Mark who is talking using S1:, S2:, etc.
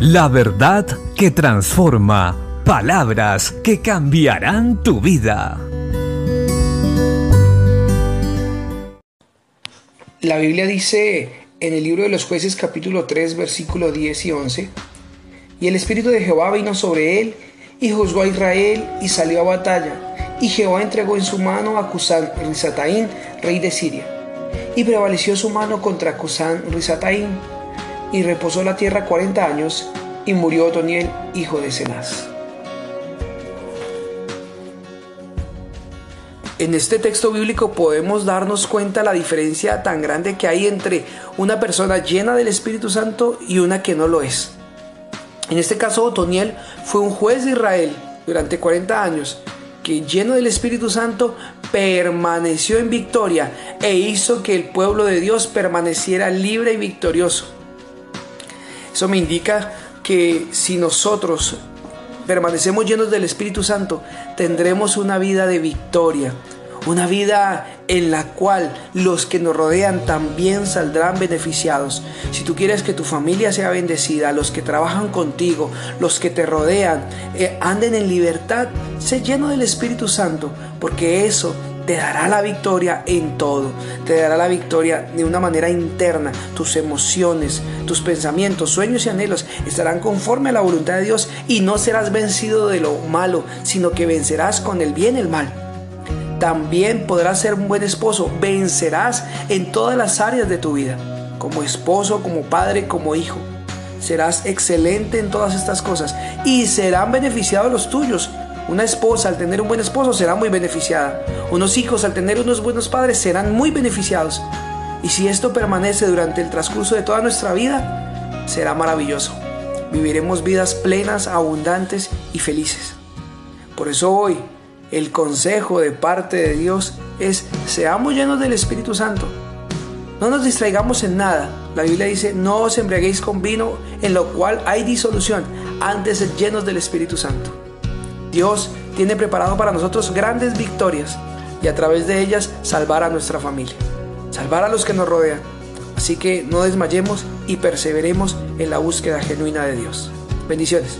S1: La verdad que transforma. Palabras que cambiarán tu vida.
S2: La Biblia dice en el libro de los jueces capítulo 3 versículo 10 y 11, y el Espíritu de Jehová vino sobre él y juzgó a Israel y salió a batalla, y Jehová entregó en su mano a Cusán Risataín, rey de Siria, y prevaleció su mano contra Cusán Risataín, y reposó la tierra cuarenta años, y murió Otoniel, hijo de Cenaz. En este texto bíblico podemos darnos cuenta la diferencia tan grande que hay entre una persona llena del Espíritu Santo y una que no lo es. En este caso, Otoniel fue un juez de Israel durante 40 años que lleno del Espíritu Santo permaneció en victoria e hizo que el pueblo de Dios permaneciera libre y victorioso. Eso me indica que si nosotros permanecemos llenos del Espíritu Santo, tendremos una vida de victoria, una vida en la cual los que nos rodean también saldrán beneficiados. Si tú quieres que tu familia sea bendecida, los que trabajan contigo, los que te rodean, eh, anden en libertad, sé lleno del Espíritu Santo, porque eso te dará la victoria en todo. Te dará la victoria de una manera interna. Tus emociones, tus pensamientos, sueños y anhelos estarán conforme a la voluntad de Dios y no serás vencido de lo malo, sino que vencerás con el bien el mal. También podrás ser un buen esposo. Vencerás en todas las áreas de tu vida. Como esposo, como padre, como hijo. Serás excelente en todas estas cosas y serán beneficiados los tuyos una esposa al tener un buen esposo será muy beneficiada. Unos hijos al tener unos buenos padres serán muy beneficiados. Y si esto permanece durante el transcurso de toda nuestra vida, será maravilloso. Viviremos vidas plenas, abundantes y felices. Por eso hoy el consejo de parte de Dios es seamos llenos del Espíritu Santo. No nos distraigamos en nada. La Biblia dice, no os embriaguéis con vino en lo cual hay disolución, antes llenos del Espíritu Santo. Dios tiene preparado para nosotros grandes victorias y a través de ellas salvar a nuestra familia, salvar a los que nos rodean. Así que no desmayemos y perseveremos en la búsqueda genuina de Dios. Bendiciones.